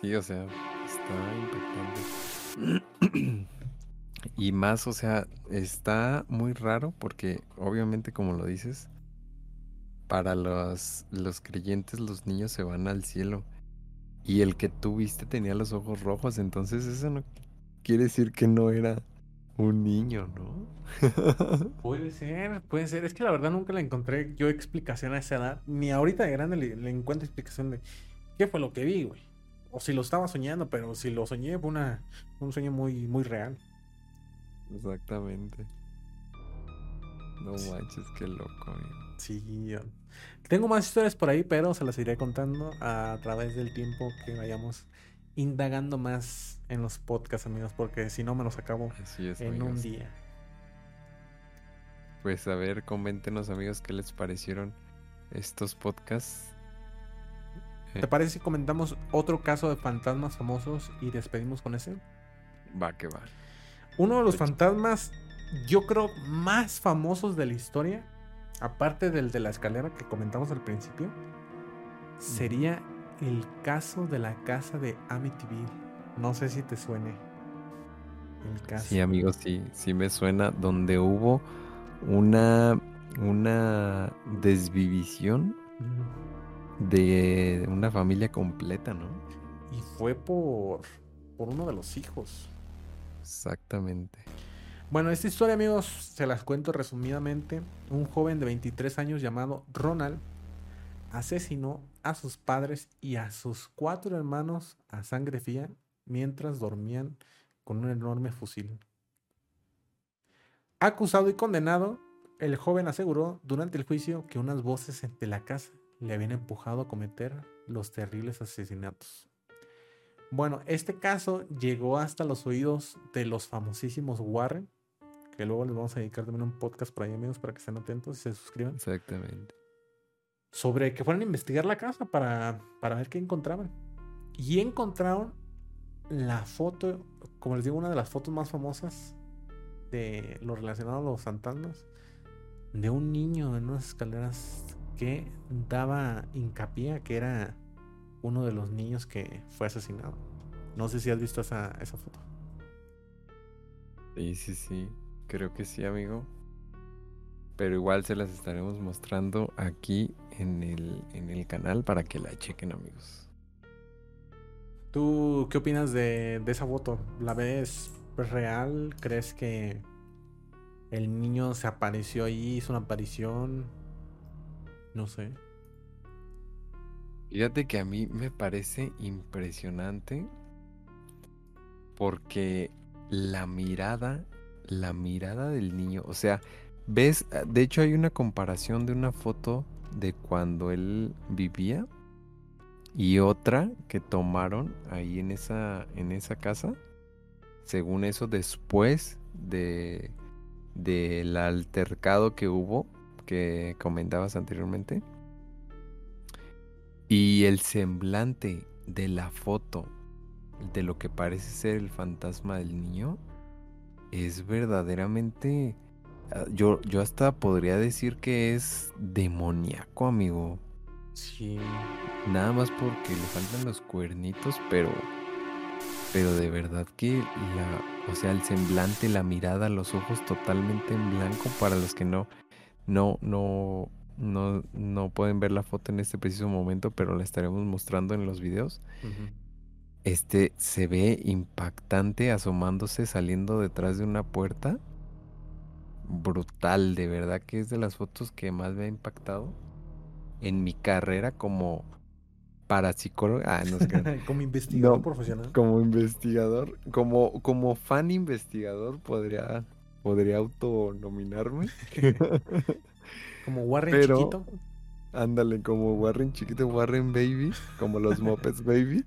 Sí, o sea, está impactante. Y más, o sea, está muy raro porque obviamente, como lo dices, para los, los creyentes los niños se van al cielo. Y el que tú viste tenía los ojos rojos, entonces eso no quiere decir que no era un niño, ¿no? <laughs> Puede ser, puede ser. Es que la verdad nunca le encontré yo explicación a esa edad. Ni ahorita de grande le encuentro explicación de qué fue lo que vi, güey. O si lo estaba soñando, pero si lo soñé fue una, un sueño muy, muy real. Exactamente. No Sí. manches, qué loco, amigo. Sí, yo- tengo más historias por ahí, pero se las iré contando a través del tiempo que vayamos indagando más en los podcasts, amigos, porque si no me los acabo Así es, en un día. Pues a ver, coméntenos amigos qué les parecieron estos podcasts. ¿Te parece si comentamos otro caso de fantasmas famosos y despedimos con ese? Va que va. Uno de los fantasmas, yo creo, más famosos de la historia, aparte del de la escalera que comentamos al principio, sería el caso de la casa de Amityville. No sé si te suene. El caso. Sí, amigos, sí, sí me suena donde hubo una una desvivisión Ujú. De una familia completa, ¿no? Y fue por, por uno de los hijos. Exactamente. Bueno, esta historia, amigos, se las cuento resumidamente. Un joven de 23 años llamado Ronald asesinó a sus padres y a sus cuatro hermanos a sangre fría mientras dormían con un enorme fusil. Acusado y condenado, el joven aseguró durante el juicio que unas voces de la casa le habían empujado a cometer los terribles asesinatos. Bueno, este caso llegó hasta los oídos de los famosísimos Warren, que luego les vamos a dedicar también un podcast por ahí, amigos, para que estén atentos y se suscriban, Exactamente. sobre que fueran a investigar la casa para, para ver qué encontraban. Y encontraron la foto, como les digo, una de las fotos más famosas de lo relacionado a los fantasmas, de un niño en unas escaleras que daba hincapié a que era uno de los niños que fue asesinado. No sé si has visto esa, esa foto. Sí, sí, sí. Creo que sí, amigo. Pero igual se las estaremos mostrando aquí en el, en el canal para que la chequen, amigos. ¿Tú qué opinas de, de esa foto? ¿La ves real? ¿Crees que el niño se apareció ahí, hizo una aparición? No sé. Fíjate que a mí me parece impresionante porque la mirada, la mirada del niño, o sea, ves, de hecho hay una comparación de una foto de cuando él vivía y otra que tomaron ahí en esa, en esa casa, según eso después de del altercado que hubo que comentabas anteriormente. Y el semblante de la foto de lo que parece ser el fantasma del niño es verdaderamente... ah, Yo, yo hasta podría decir que es demoníaco, amigo. Sí. Nada más porque le faltan los cuernitos, pero... Pero de verdad que la... O sea, el semblante, la mirada, los ojos totalmente en blanco para los que no... No, no, no, no pueden ver la foto en este preciso momento, pero la estaremos mostrando en los videos. Este se ve impactante asomándose, saliendo detrás de una puerta. Brutal, de verdad que es de las fotos que más me ha impactado en mi carrera como parapsicólogo. Ah, no sé. <laughs> Como investigador No, profesional. como investigador, como, como fan investigador podría, podría autonominarme. <laughs> Como Warren Pero- chiquito. Ándale, como Warren chiquito, Warren Baby, como los <laughs> Muppets Baby.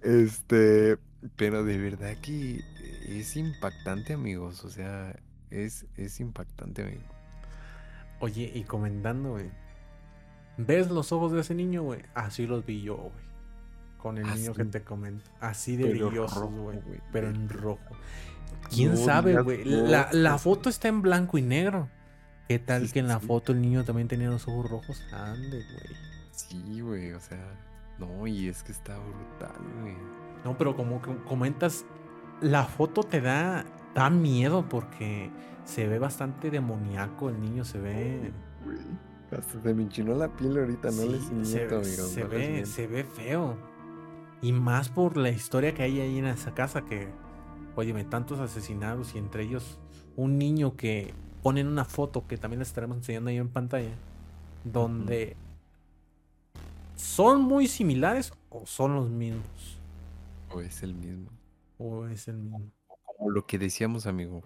Este, pero de verdad que es impactante, amigos. O sea, es, es impactante, amigo. Oye, y comentando, güey. ¿Ves los ojos de ese niño, güey? Así los vi yo, güey. Con el niño que te comento. Así de rojo, güey. Pero en rojo. ¿Quién No sabe, güey? La, la foto está en blanco y negro. ¿Qué tal Sí, que en la sí. foto el niño también tenía los ojos rojos? Ande, güey. Sí, güey, o sea, no, y es que está brutal, güey. No, pero como que comentas, la foto te da, da miedo porque se ve bastante demoníaco el niño, se ve... Güey, Hasta se me enchinó la piel ahorita, no sí, les se, miento, se no les ve, se ve feo. Y más por la historia que hay ahí en esa casa que, óyeme, tantos asesinados y entre ellos un niño que ponen una foto que también les estaremos enseñando ahí en pantalla, donde son muy similares o son los mismos. O es el mismo. O es el mismo. Como lo que decíamos, amigo,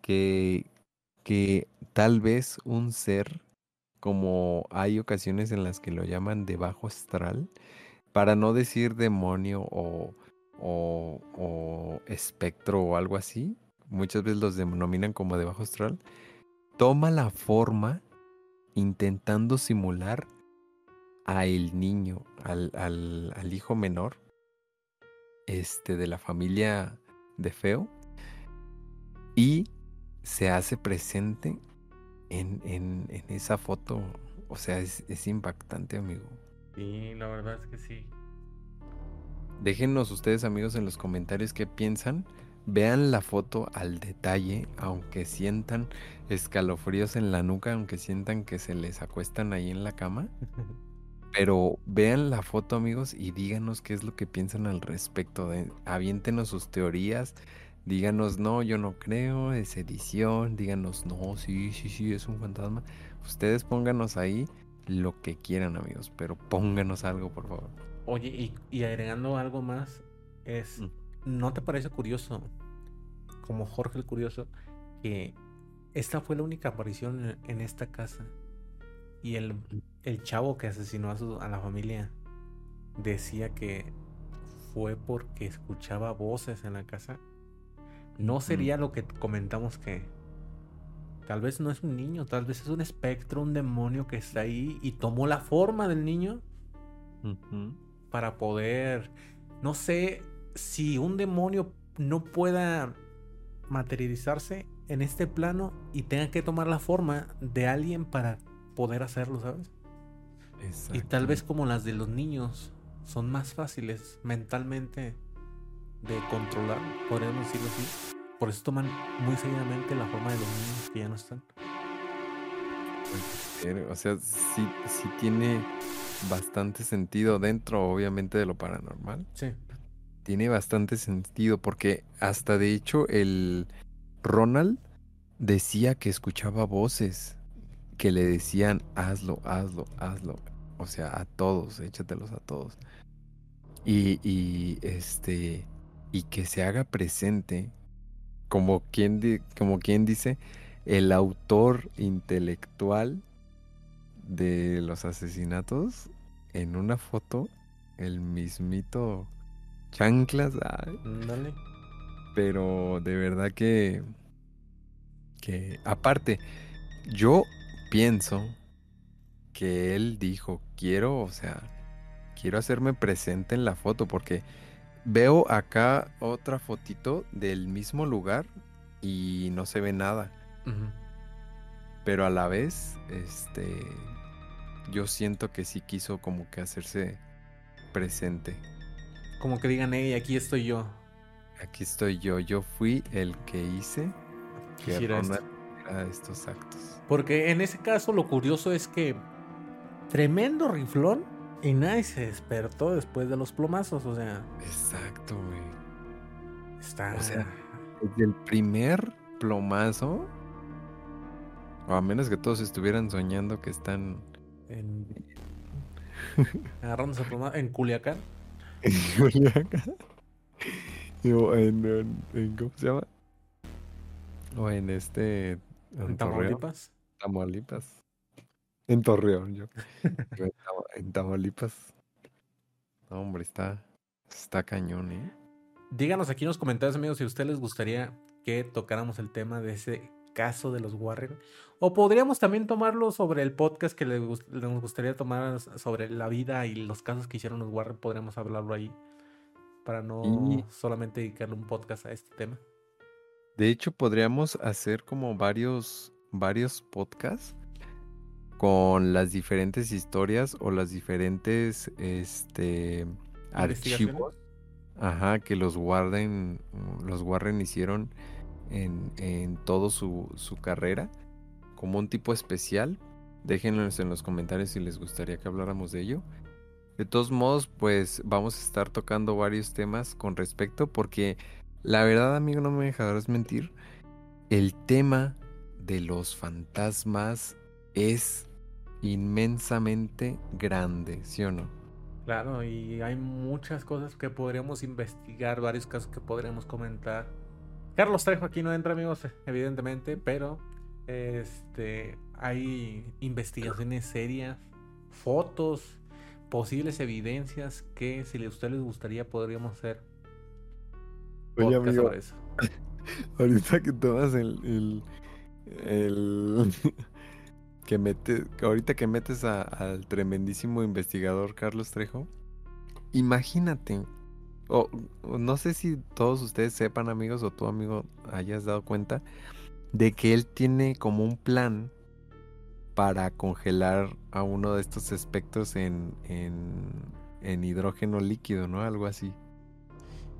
que, que tal vez un ser, como hay ocasiones en las que lo llaman de bajo astral, para no decir demonio o, o, o espectro o algo así, muchas veces los denominan como de bajo astral, toma la forma intentando simular a el niño, al, al, hijo menor, este, de la familia de Feo, y se hace presente en, en, en esa foto. O sea, es, es impactante, amigo. Sí, la verdad es que sí. Déjenos ustedes, amigos, en los comentarios qué piensan. Vean la foto al detalle, aunque sientan escalofríos en la nuca, aunque sientan que se les acuestan ahí en la cama. <laughs> Pero vean la foto, amigos, y díganos qué es lo que piensan al respecto. De, aviéntenos sus teorías. Díganos, no, yo no creo, es edición. Díganos, no, sí, sí, sí, es un fantasma. Ustedes pónganos ahí lo que quieran, amigos, pero pónganos algo, por favor. Oye, y, y agregando algo más, es, Mm. ¿no te parece curioso, como Jorge el Curioso, que esta fue la única aparición en, en esta casa? Y el, el chavo que asesinó a, su- a la familia decía que fue porque escuchaba voces en la casa. ¿No sería lo que comentamos que tal vez no es un niño, tal vez es un espectro, un demonio que está ahí y tomó la forma del niño? Para poder, no sé si un demonio no pueda materializarse en este plano y tenga que tomar la forma de alguien para poder hacerlo, ¿sabes? Y tal vez como las de los niños son más fáciles mentalmente de controlar, podríamos decirlo así. Por eso toman muy seguidamente la forma de los niños que ya no están. Pero, O sea, sí, sí tiene bastante sentido dentro, obviamente, de lo paranormal. Sí. Tiene bastante sentido porque hasta de hecho el Ronald decía que escuchaba voces que le decían hazlo, hazlo, hazlo. O sea, a todos, échatelos a todos. Y, y este y que se haga presente como quien di- como quien dice el autor intelectual de los asesinatos en una foto el mismito chanclas ay, Dale. pero de verdad que que aparte yo pienso que él dijo quiero o sea quiero hacerme presente en la foto porque veo acá otra fotito del mismo lugar y no se ve nada. Pero a la vez este yo siento que sí quiso como que hacerse presente. Como que digan, hey, aquí estoy yo. aquí estoy yo. Yo fui el que hice que. Ronald hiciera estos actos. Porque en ese caso lo curioso es que tremendo riflón y nadie se despertó después de los plomazos. O sea, exacto güey está. O sea, desde el primer plomazo o a menos que todos estuvieran soñando que están en, <laughs> agarrándose a ploma- en Culiacán. en Culiacán. o en, en- en- ¿cómo se llama? O en este En en Tamaulipas. Tamaulipas. En Torreón, yo. En, en Tamaulipas. No, hombre, está está cañón, ¿eh? Díganos aquí en los comentarios, amigos, si a ustedes les gustaría que tocáramos el tema de ese caso de los Warren. O podríamos también tomarlo sobre el podcast que les, nos gustaría tomar sobre la vida y los casos que hicieron los Warren. Podríamos hablarlo ahí. Para no solamente dedicarle un podcast a este tema. De hecho, podríamos hacer como varios, varios podcasts con las diferentes historias o las diferentes este, archivos ajá, que los Warren, los Warren hicieron en, en todo su, su carrera como un tipo especial. Déjenos en los comentarios si les gustaría que habláramos de ello. De todos modos, pues vamos a estar tocando varios temas con respecto porque la verdad, amigo, no me dejarás mentir. El tema de los fantasmas es inmensamente grande, ¿sí o no? Claro, y hay muchas cosas que podríamos investigar, varios casos que podríamos comentar. Carlos Trejo aquí no entra, amigos, evidentemente, pero este, hay investigaciones serias, fotos, posibles evidencias que si a ustedes les gustaría podríamos hacer. Oye, amigo, eso. <laughs> ahorita que tomas el, el, <laughs> que metes, ahorita que metes al tremendísimo investigador Carlos Trejo, imagínate, o no sé si todos ustedes sepan amigos o tu amigo hayas dado cuenta, de que él tiene como un plan para congelar a uno de estos espectros en, en, hidrógeno líquido, ¿no? Algo así.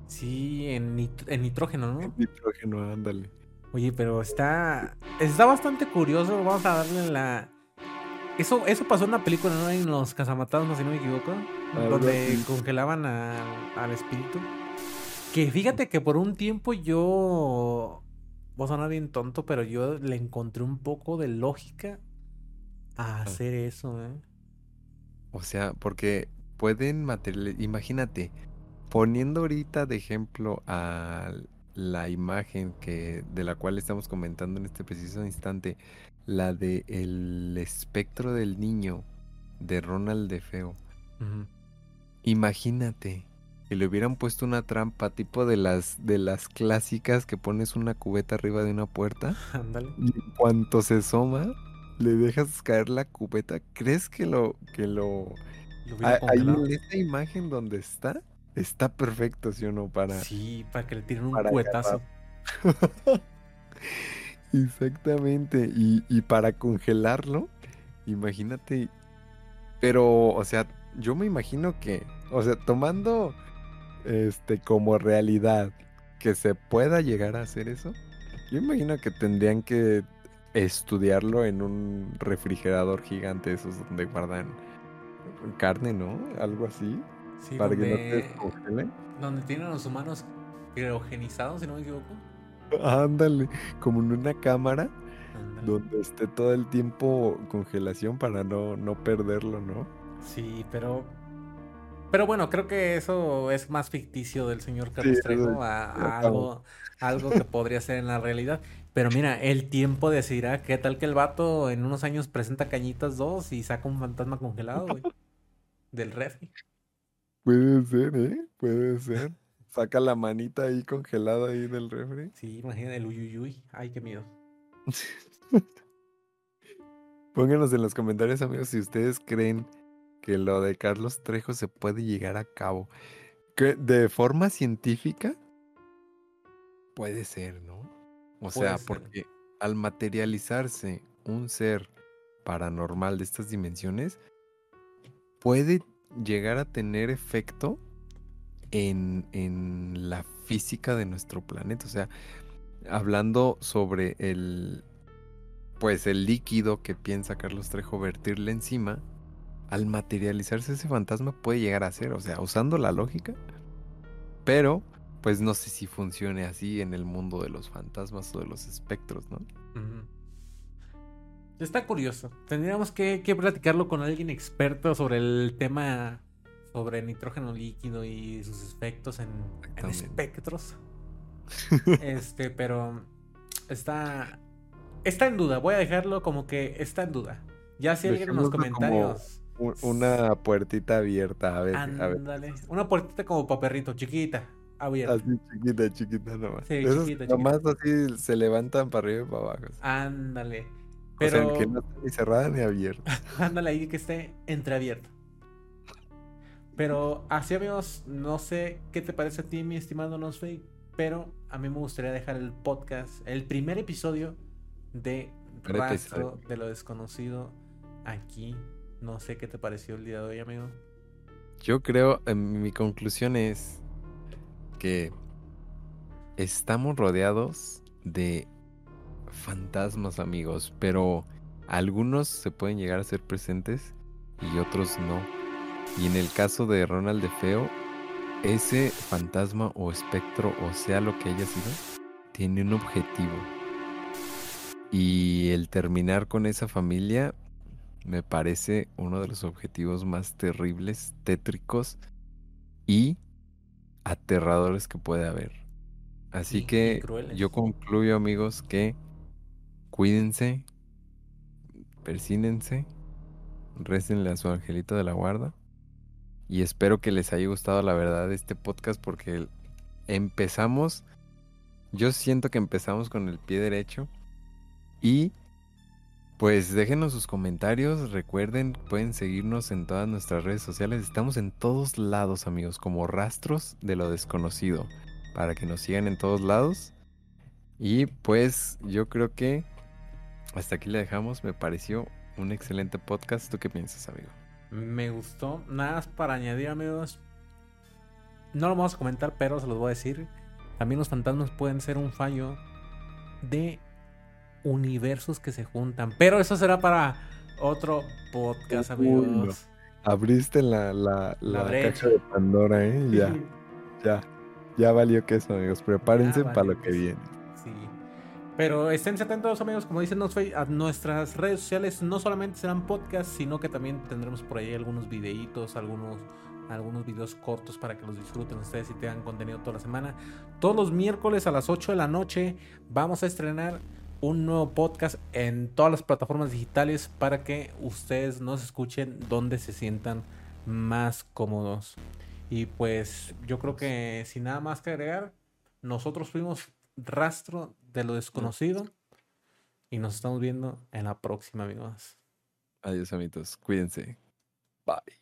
Sí, en, nitrógeno, ¿no? En nitrógeno, ándale. Oye, pero está está bastante curioso. Vamos a darle la. Eso, eso pasó en una película, ¿no? En Los Cazamatazos, si no me equivoco. donde congelaban al espíritu. Que fíjate que por un tiempo yo Vos a sonar bien tonto, pero yo le encontré un poco de lógica a ah. hacer eso, ¿eh? O sea, porque pueden materializar. Imagínate, poniendo ahorita de ejemplo a la imagen que de la cual estamos comentando en este preciso instante, la de el espectro del niño de Ronald de Feo. Imagínate que le hubieran puesto una trampa tipo de las de las clásicas que pones una cubeta arriba de una puerta. <laughs> Ándale. Y en cuanto se asoma, le dejas caer la cubeta. ¿Crees que lo que lo, en esta imagen donde está está perfecto, ¿sí o no? Para Sí, para que le tiren un cubetazo. <laughs> Exactamente. Y, y para congelarlo, imagínate. Pero, o sea, yo me imagino que, o sea, tomando este, como realidad que se pueda llegar a hacer eso, yo imagino que tendrían que estudiarlo en un refrigerador gigante, esos donde guardan carne, ¿no? Algo así. Para que no te. Donde tienen los humanos criogenizados, si no me equivoco. Ándale, como en una cámara donde esté todo el tiempo congelación para no, no perderlo, ¿no? Sí, pero pero bueno, creo que eso es más ficticio del señor Carlos Trejo a, algo, algo que podría ser en la realidad. Pero mira, el tiempo decidirá qué tal que el vato en unos años presenta Cañitas 2 y saca un fantasma congelado, güey. <laughs> del refri. Puede ser, ¿eh? Puede ser. <laughs> Saca la manita ahí congelada ahí del refri. Sí, imagínate el uyuyuy. Ay, qué miedo. <laughs> Pónganos en los comentarios, amigos, si ustedes creen que lo de Carlos Trejo se puede llegar a cabo. Que de forma científica puede ser, ¿no? O sea, porque al materializarse un ser paranormal de estas dimensiones, puede llegar a tener efecto en, en la física de nuestro planeta. O sea, hablando sobre el, pues el líquido que piensa Carlos Trejo vertirle encima, al materializarse ese fantasma puede llegar a ser, o sea, usando la lógica, pero pues no sé si funcione así en el mundo de los fantasmas o de los espectros, ¿no? Está curioso. Tendríamos que, platicarlo con alguien experto sobre el tema sobre nitrógeno líquido y sus efectos en, en espectros. <laughs> este, pero está está en duda. Voy a dejarlo como que está en duda. Ya si alguien en los comentarios una puertita abierta, a ver, Una puertita como para perrito, chiquita. abierta. Así chiquita, chiquita nomás. Sí, Esos chiquita, nomás así se levantan para arriba y para abajo. así. O sea, que no está ni cerrada ni abierta. <laughs> ándale ahí que esté entreabierto. Pero así amigos, no sé qué te parece a ti, mi estimado Nosfake, pero a mí me gustaría dejar el podcast, el primer episodio de Rastro de lo desconocido aquí. No sé qué te pareció el día de hoy, amigo. Yo creo, eh, mi conclusión es que estamos rodeados de fantasmas, amigos, pero algunos se pueden llegar a ser presentes y otros no. Y en el caso de Ronald de Feo, ese fantasma o espectro, o sea lo que haya sido, tiene un objetivo. Y el terminar con esa familia me parece uno de los objetivos más terribles, tétricos y aterradores que puede haber. Así que yo concluyo, amigos, que cuídense, persínense, récenle a su angelito de la guarda. Y espero que les haya gustado la verdad este podcast porque empezamos, yo siento que empezamos con el pie derecho. Y pues déjenos sus comentarios, recuerden, pueden seguirnos en todas nuestras redes sociales. Estamos en todos lados, amigos, como rastros de lo desconocido, para que nos sigan en todos lados. Y pues yo creo que hasta aquí le dejamos, me pareció un excelente podcast. ¿Tú qué piensas, amigo? Me gustó. Nada más para añadir, amigos. No lo vamos a comentar, pero se los voy a decir. También los fantasmas pueden ser un fallo de universos que se juntan. Pero eso será para otro podcast, Uy, no. amigos. Abriste la, la, La la caja de Pandora, ¿eh? Ya, ya, ya valió que eso, amigos. Prepárense para lo que viene. Pero estén atentos, amigos, como dicen a nuestras redes sociales. No solamente serán podcasts, sino que también tendremos por ahí algunos videitos, algunos, algunos videos cortos para que los disfruten ustedes y tengan contenido toda la semana. Todos los miércoles a las 8 de la noche vamos a estrenar un nuevo podcast en todas las plataformas digitales para que ustedes nos escuchen donde se sientan más cómodos. Y pues yo creo que sin nada más que agregar, nosotros fuimos rastro de lo desconocido y nos estamos viendo en la próxima, amigos. Adiós, amigos. Cuídense. Bye.